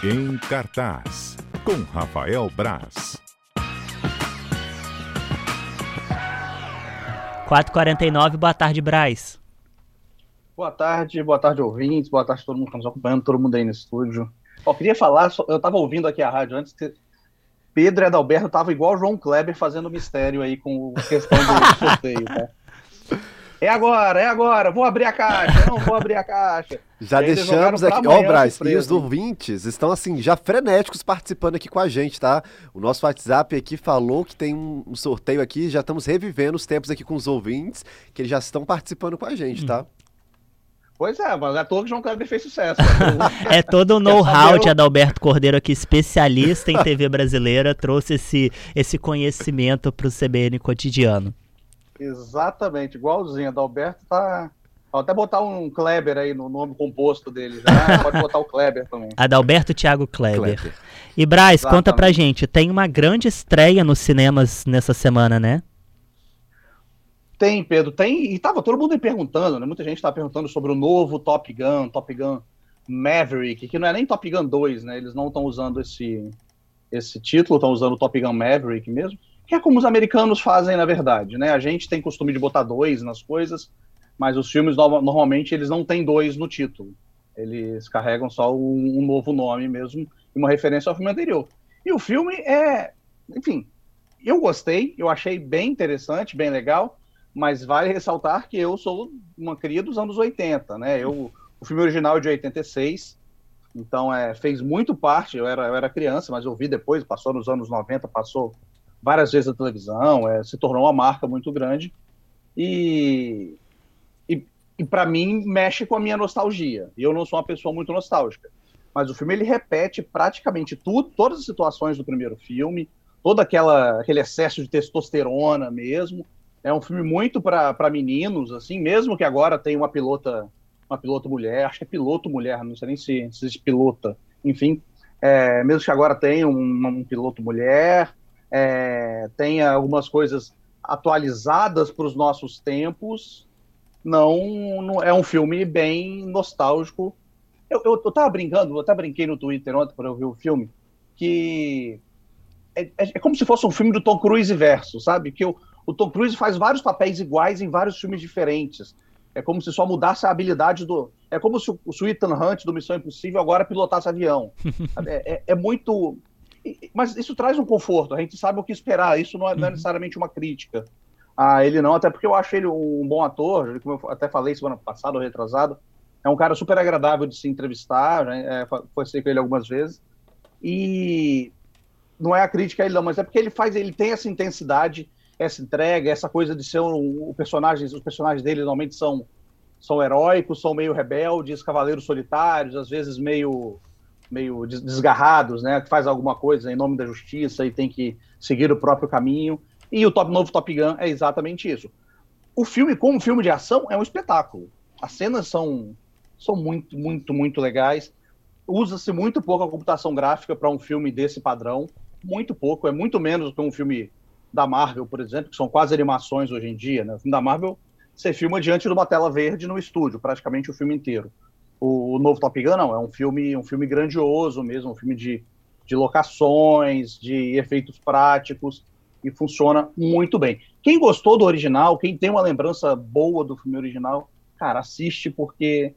Em cartaz, com Rafael Braz. 4h49, boa tarde, Braz. Boa tarde, boa tarde, ouvintes, boa tarde todo mundo que está nos acompanhando, todo mundo aí no estúdio. Ó, queria falar, eu estava ouvindo aqui a rádio antes, que Pedro e Adalberto estavam igual o João Kleber fazendo mistério aí com a questão do sorteio, tá? É agora, é agora, vou abrir a caixa, não vou abrir a caixa. Já deixamos aqui, ó, oh, Braz, e os ouvintes estão assim, já frenéticos participando aqui com a gente, tá? O nosso WhatsApp aqui falou que tem um sorteio aqui, já estamos revivendo os tempos aqui com os ouvintes, que eles já estão participando com a gente, tá? Pois é, mas é todo que João Kleber fez sucesso. é todo o know-how de Adalberto Cordeiro aqui, especialista em TV brasileira, trouxe esse, esse conhecimento para o CBN cotidiano. Exatamente, igualzinho. Adalberto tá. Vou até botar um Kleber aí no nome composto dele já. Pode botar o Kleber também. Adalberto Thiago Kleber. Kleber. E Braz, Exatamente. conta pra gente, tem uma grande estreia nos cinemas nessa semana, né? Tem, Pedro, tem. E tava todo mundo aí perguntando, né? Muita gente tava perguntando sobre o novo Top Gun, Top Gun Maverick, que não é nem Top Gun 2, né? Eles não estão usando esse, esse título, estão usando o Top Gun Maverick mesmo que é como os americanos fazem, na verdade, né? A gente tem costume de botar dois nas coisas, mas os filmes normalmente eles não têm dois no título. Eles carregam só um, um novo nome mesmo, uma referência ao filme anterior. E o filme é, enfim, eu gostei, eu achei bem interessante, bem legal, mas vale ressaltar que eu sou uma cria dos anos 80, né? Eu, o filme original é de 86, então é, fez muito parte, eu era, eu era criança, mas eu vi depois, passou nos anos 90, passou várias vezes na televisão, é, se tornou uma marca muito grande. E, e, e para mim, mexe com a minha nostalgia. Eu não sou uma pessoa muito nostálgica. Mas o filme ele repete praticamente tudo, todas as situações do primeiro filme, todo aquela, aquele excesso de testosterona mesmo. É um filme muito para meninos, assim, mesmo que agora tenha uma pilota, uma piloto mulher, acho que é piloto mulher, não sei nem se, se existe pilota, enfim, é, mesmo que agora tenha um, um piloto mulher, é, tenha algumas coisas atualizadas para os nossos tempos, não, não, é um filme bem nostálgico. Eu, eu, eu tava brincando, eu até brinquei no Twitter ontem para eu ver o filme, que é, é, é, como se fosse um filme do Tom Cruise verso, sabe? Que o, o Tom Cruise faz vários papéis iguais em vários filmes diferentes. É como se só mudasse a habilidade do. É como se o, o Ethan Hunt do Missão Impossível agora pilotasse avião. é, é, é, muito mas isso traz um conforto, a gente sabe o que esperar, isso não é, não é uhum. necessariamente uma crítica a ele não, até porque eu acho ele um bom ator, como eu até falei semana passada ou retrasado, é um cara super agradável de se entrevistar, né? é, foi ser com ele algumas vezes, e não é a crítica a ele não, mas é porque ele faz, ele tem essa intensidade, essa entrega, essa coisa de ser um, um personagem, os personagens dele normalmente são são heróicos, são meio rebeldes, cavaleiros solitários, às vezes meio meio desgarrados, né, que faz alguma coisa em nome da justiça e tem que seguir o próprio caminho. E o top, novo Top Gun é exatamente isso. O filme, como filme de ação, é um espetáculo. As cenas são, são muito, muito, muito legais. Usa-se muito pouco a computação gráfica para um filme desse padrão. Muito pouco. É muito menos do que um filme da Marvel, por exemplo, que são quase animações hoje em dia. Né? O filme da Marvel, você filma diante de uma tela verde no estúdio, praticamente o filme inteiro. O, o, novo Top Gun não, é um filme, um filme grandioso mesmo, um filme de, de locações, de efeitos práticos e funciona muito bem. Quem gostou do original, quem tem uma lembrança boa do filme original, cara, assiste porque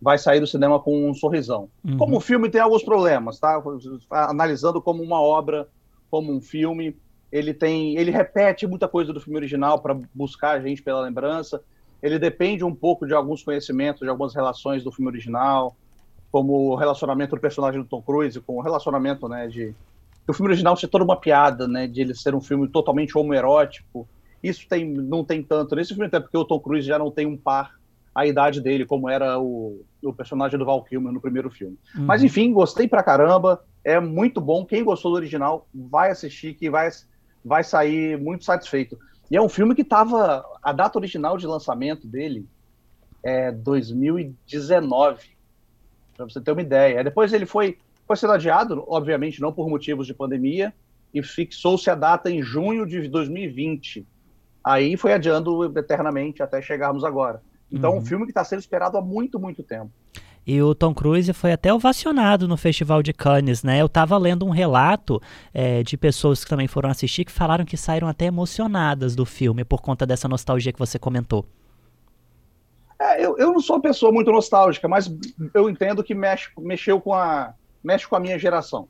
vai sair do cinema com um sorrisão. Uhum. Como o filme tem alguns problemas, tá? Analisando como uma obra, como um filme, ele tem, ele repete muita coisa do filme original para buscar a gente pela lembrança ele depende um pouco de alguns conhecimentos, de algumas relações do filme original, como o relacionamento do personagem do Tom Cruise com o relacionamento, né, de... O filme original tinha toda uma piada, né, de ele ser um filme totalmente homoerótico. Isso tem, não tem tanto nesse filme, até porque o Tom Cruise já não tem um par a idade dele, como era o, o personagem do Val Kilmer no primeiro filme. Uhum. Mas enfim, gostei pra caramba, é muito bom. Quem gostou do original vai assistir, que vai, vai sair muito satisfeito. E é um filme que estava. A data original de lançamento dele é 2019, para você ter uma ideia. Depois ele foi, foi sendo adiado, obviamente não por motivos de pandemia, e fixou-se a data em junho de 2020. Aí foi adiando eternamente até chegarmos agora. Então, uhum. um filme que está sendo esperado há muito, muito tempo. E o Tom Cruise foi até ovacionado no Festival de Cannes, né? Eu estava lendo um relato é, de pessoas que também foram assistir que falaram que saíram até emocionadas do filme por conta dessa nostalgia que você comentou. É, eu, eu não sou uma pessoa muito nostálgica, mas eu entendo que mexe, mexeu com a, mexe com a minha geração,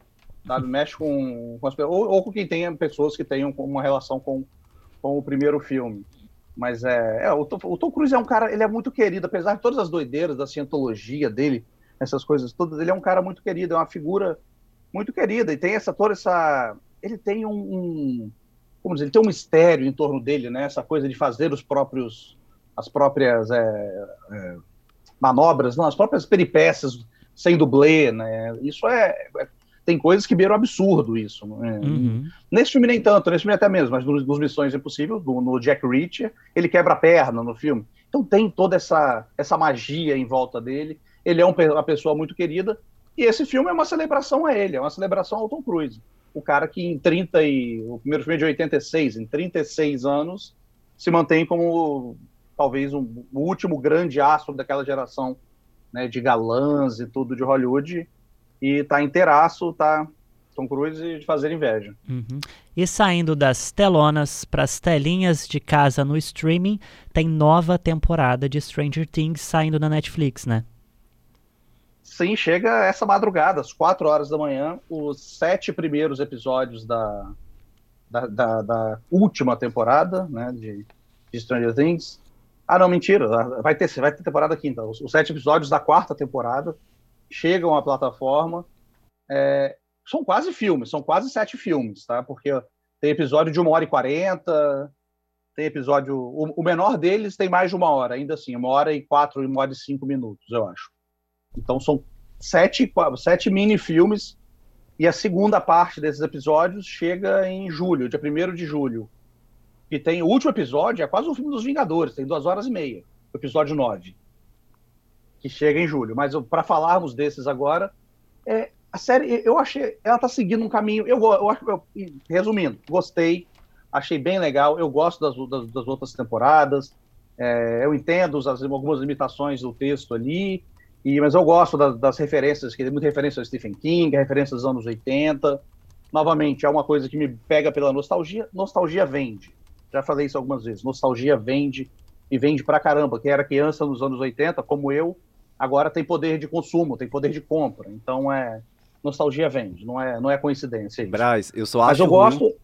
sabe? Mexe com, com as, ou, ou com quem tenha pessoas que tenham uma relação com, com o primeiro filme. Mas é, é o, Tom, o, Tom, Cruise é um cara, ele é muito querido, apesar de todas as doideiras da cientologia dele, essas coisas todas, ele é um cara muito querido, é uma figura muito querida e tem essa toda essa, ele tem um, um como dizer, ele tem um mistério em torno dele, né? Essa coisa de fazer os próprios, as próprias é, é, manobras, não, as próprias peripécias sem dublê, né? Isso é, é tem coisas que beiram absurdo isso. Né? Uhum. Nesse filme nem tanto, nesse filme até mesmo, mas nos, nos Missões Impossíveis, no, no Jack Reacher, ele quebra a perna no filme. Então tem toda essa, essa magia em volta dele. Ele é um, uma pessoa muito querida. E esse filme é uma celebração a ele, é uma celebração ao Tom Cruise. O cara que em 30 e... O primeiro filme é de 86, em 36 anos, se mantém como talvez um, o último grande astro daquela geração né, de galãs e tudo de Hollywood e tá inteiraço, tá Tom Cruise de fazer inveja. Uhum. E saindo das telonas para as telinhas de casa no streaming, tem nova temporada de Stranger Things saindo na Netflix, né? Sim, chega essa madrugada, às 4 horas da manhã, os sete primeiros episódios da, da, da, da última temporada né, de, de, Stranger Things. Ah, não, mentira, vai ter, vai ter temporada quinta. Os, os sete episódios da quarta temporada chegam à plataforma. É, são quase filmes, são quase sete filmes, tá? Porque tem episódio de uma hora e quarenta, tem episódio. O, o, menor deles tem mais de uma hora, ainda assim, uma hora e quatro, uma hora e cinco minutos, eu acho. Então são sete, sete mini-filmes, e a segunda parte desses episódios chega em julho, dia 1 de julho. E tem o último episódio, é quase um filme dos Vingadores, tem duas horas e meia, episódio 9 que chega em julho. Mas para falarmos desses agora, é, a série, eu achei, ela está seguindo um caminho. Eu, eu eu, resumindo, gostei, achei bem legal. Eu gosto das, das, das outras temporadas. É, eu entendo as, algumas limitações do texto ali, e, mas eu gosto das, das referências, que tem muita referência ao Stephen King, referências dos anos 80. Novamente, é uma coisa que me pega pela nostalgia. Nostalgia vende. Já falei isso algumas vezes. Nostalgia vende e vende pra caramba. Quem era criança nos anos 80, como eu, agora tem poder de consumo, tem poder de compra. Então é nostalgia vende, não é, não é coincidência. Isso. Braz, eu só acho Mas eu ruim, gosto.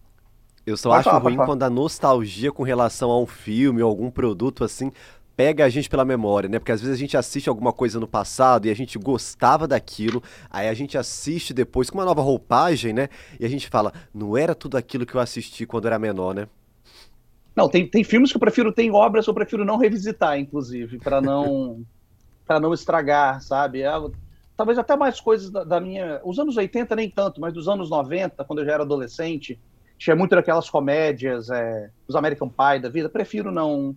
Eu só acho falar, ruim quando a nostalgia com relação a um filme ou algum produto assim pega a gente pela memória, né? Porque às vezes a gente assiste alguma coisa no passado e a gente gostava daquilo, aí a gente assiste depois com uma nova roupagem, né? E a gente fala, não era tudo aquilo que eu assisti quando era menor, né? Não, tem, tem filmes que eu prefiro, tem obras que eu prefiro não revisitar, inclusive, para não para não estragar, sabe? É, talvez até mais coisas da, da, minha. Os anos 80 nem tanto, mas dos anos 90, quando eu já era adolescente, tinha muito daquelas comédias, é, os American Pie da vida. Prefiro não,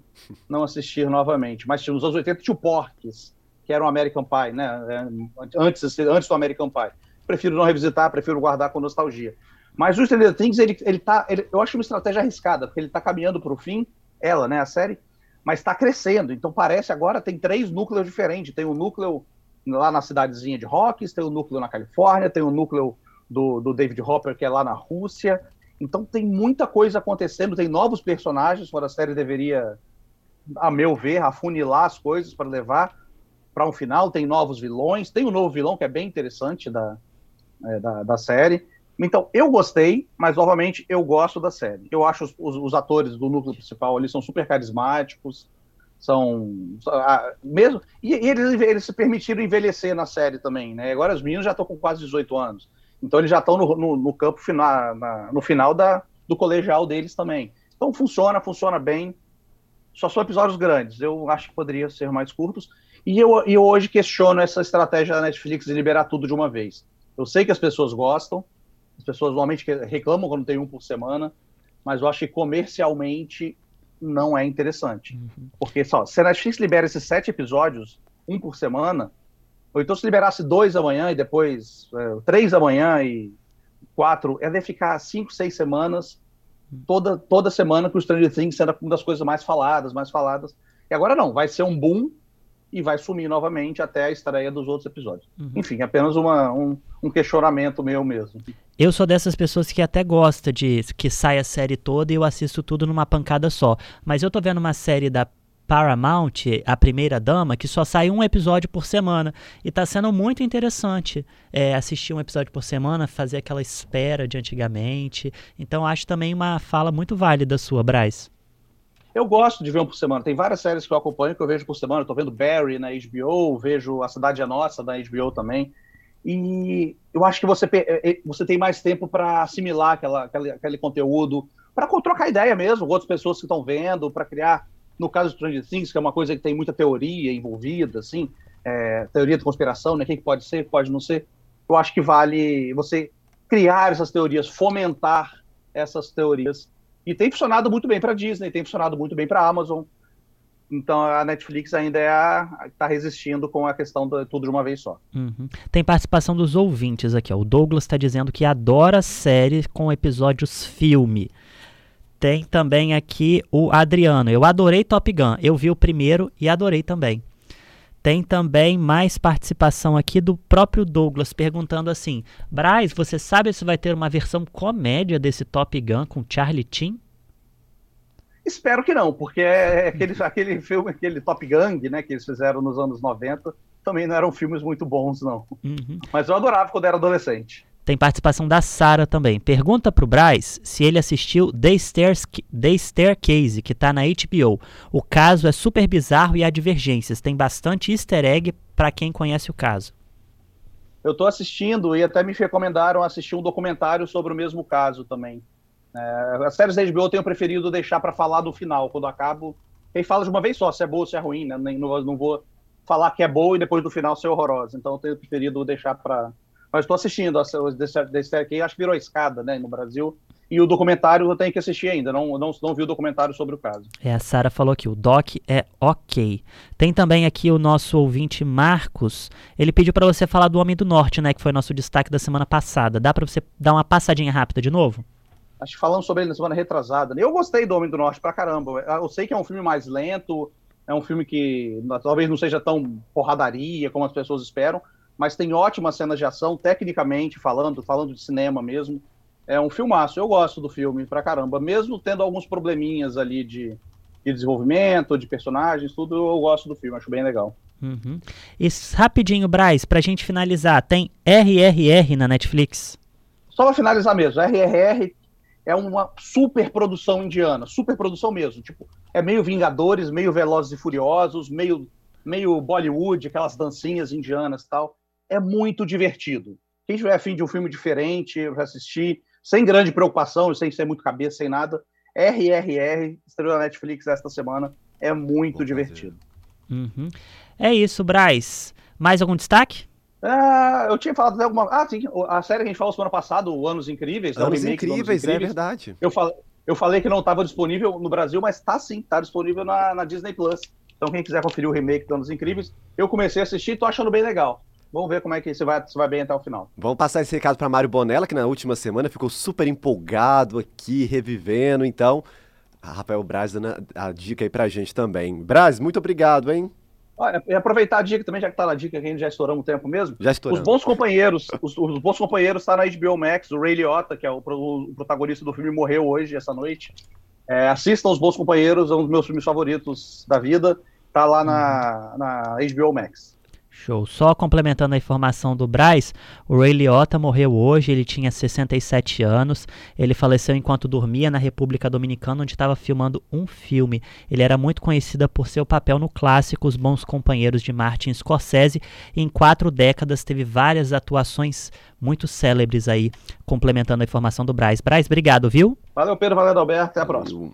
não assistir novamente. Mas nos anos 80 tinha o Porques, que era um American Pie, né? É, antes, antes do American Pie. Prefiro não revisitar, prefiro guardar com nostalgia. Mas o Stranger Things, ele, ele tá. Ele, eu acho uma estratégia arriscada, porque ele está caminhando para o fim, ela, né, a série, mas está crescendo. Então parece agora tem três núcleos diferentes. Tem o um núcleo lá na cidadezinha de Rocks, tem o um núcleo na Califórnia, tem o um núcleo do, do David Hopper que é lá na Rússia. Então tem muita coisa acontecendo, tem novos personagens, fora a série deveria, a meu ver, afunilar as coisas para levar para um final. Tem novos vilões, tem um novo vilão que é bem interessante da, é, da, da série. Então, eu gostei, mas novamente eu gosto da série. Eu acho os, os, os atores do núcleo principal ali são super carismáticos, são ah, mesmo e, e, eles, eles se permitiram envelhecer na série também, né? Agora os meninos já estão com quase 18 anos, então eles já estão no, no, no campo final, na, no final da, do colegial deles também. Então funciona, funciona bem. Só são episódios grandes. Eu acho que poderia ser mais curtos. E eu, eu hoje questiono essa estratégia da Netflix de liberar tudo de uma vez. Eu sei que as pessoas gostam, as pessoas normalmente reclamam quando tem um por semana, mas eu acho que comercialmente não é interessante. Uhum. Porque só, se a Netflix libera esses sete episódios, um por semana, ou então se liberasse dois amanhã e depois é, três amanhã e quatro, é de ficar cinco, seis semanas, toda, toda semana com o Stranger Things sendo uma das coisas mais faladas, mais faladas. E agora não, vai ser um boom e vai sumir novamente até a estreia dos outros episódios. Uhum. Enfim, apenas uma, um, um, questionamento meu mesmo. Eu sou dessas pessoas que até gosta de que sai a série toda e eu assisto tudo numa pancada só. Mas eu tô vendo uma série da Paramount, A Primeira Dama, que só sai um episódio por semana. E tá sendo muito interessante é, assistir um episódio por semana, fazer aquela espera de antigamente. Então acho também uma fala muito válida sua, Braz. Eu gosto de ver um por semana. Tem várias séries que eu acompanho que eu vejo por semana. Estou vendo Barry na HBO, vejo A Cidade é Nossa na HBO também. E eu acho que você, é, é, você tem mais tempo para assimilar aquela, aquele, aquele conteúdo, para trocar ideia mesmo com outras pessoas que estão vendo, para criar, no caso de Stranger Things, que é uma coisa que tem muita teoria envolvida, assim, é, teoria de conspiração, né? O que pode ser, pode não ser. Eu acho que vale você criar essas teorias, fomentar essas teorias e tem funcionado muito bem para Disney, tem funcionado muito bem para Amazon. Então a Netflix ainda é está resistindo com a questão de tudo de uma vez só. Uhum. Tem participação dos ouvintes aqui. Ó. O Douglas está dizendo que adora séries com episódios filme. Tem também aqui o Adriano. Eu adorei Top Gun. Eu vi o primeiro e adorei também. Tem também mais participação aqui do próprio Douglas perguntando assim: Braz, você sabe se vai ter uma versão comédia desse Top Gun com Charlie Chin? Espero que não, porque é aquele, aquele filme, aquele Top Gang, né, que eles fizeram nos anos 90, também não eram filmes muito bons, não. Uhum. Mas eu adorava quando era adolescente. Tem participação da Sara também. Pergunta pro Braz se ele assistiu The, Stairs, The Staircase, que tá na HBO. O caso é super bizarro e há divergências. Tem bastante easter egg para quem conhece o caso. Eu tô assistindo e até me recomendaram assistir um documentário sobre o mesmo caso também. É, as séries da HBO eu tenho preferido deixar para falar do final, quando acabo. Quem fala de uma vez só, se é boa ou se é ruim, né? Não, não vou falar que é boa e depois do final ser horrorosa. Então eu tenho preferido deixar para mas estou assistindo a The Staircase, acho que virou escada, né, no Brasil. E o documentário eu tenho que assistir ainda, não, não, não vi o documentário sobre o caso. É, a Sara falou aqui, o doc é ok. Tem também aqui o nosso ouvinte Marcos, ele pediu para você falar do Homem do Norte, né, que foi nosso destaque da semana passada. Dá para você dar uma passadinha rápida de novo? Acho que falamos sobre ele na semana retrasada. Eu gostei do Homem do Norte pra caramba. Eu sei que é um filme mais lento, é um filme que talvez não seja tão porradaria como as pessoas esperam, mas tem ótimas cenas de ação, tecnicamente falando, falando de cinema mesmo. É um filmaço, eu gosto do filme pra caramba, mesmo tendo alguns probleminhas ali de, de desenvolvimento, de personagens, tudo, eu gosto do filme, acho bem legal. Uhum. E rapidinho, Braz, pra gente finalizar, tem RRR na Netflix? Só pra finalizar mesmo, RRR é uma super produção indiana, super produção mesmo, tipo, é meio Vingadores, meio Velozes e Furiosos, meio, meio Bollywood, aquelas dancinhas indianas e tal é muito divertido. Quem tiver afim de um filme diferente, vai assistir, sem grande preocupação, sem ser muito cabeça, sem nada, RRR, estreou na Netflix esta semana, é muito Vou divertido. Uhum. É isso, Braz. Mais algum destaque? Ah, eu tinha falado até alguma. Ah, sim, a série que a gente falou semana passada, o Anos Incríveis. Anos, Incríveis, Anos Incríveis, é verdade. Eu falei, eu falei que não estava disponível no Brasil, mas está sim, está disponível na, na Disney Plus. Então, quem quiser conferir o remake do Anos Incríveis, eu comecei a assistir e tô achando bem legal. Vamos ver como é que isso vai, isso vai bem até o final. Vamos passar esse recado para Mário Bonella, que na última semana ficou super empolgado aqui, revivendo. Então, a Rafael Braz dando a dica aí pra gente também. Braz, muito obrigado, hein? Olha, e aproveitar a dica também, já que tá na dica, que a gente já estouramos o tempo mesmo. Já estouramos. Os bons companheiros, os, os bons companheiros tá na HBO Max, o Ray Liotta, que é o, o protagonista do filme, morreu hoje, essa noite. É, assistam Os Bons Companheiros, é um dos meus filmes favoritos da vida. Tá lá na, na HBO Max. Show. Só complementando a informação do Braz, o Ray Liotta morreu hoje, ele tinha 67 anos. Ele faleceu enquanto dormia na República Dominicana, onde estava filmando um filme. Ele era muito conhecido por seu papel no clássico Os Bons Companheiros de Martin Scorsese. E em quatro décadas teve várias atuações muito célebres aí, complementando a informação do Braz. Braz, obrigado, viu? Valeu, Pedro. Valeu, Alberto. Até a próxima.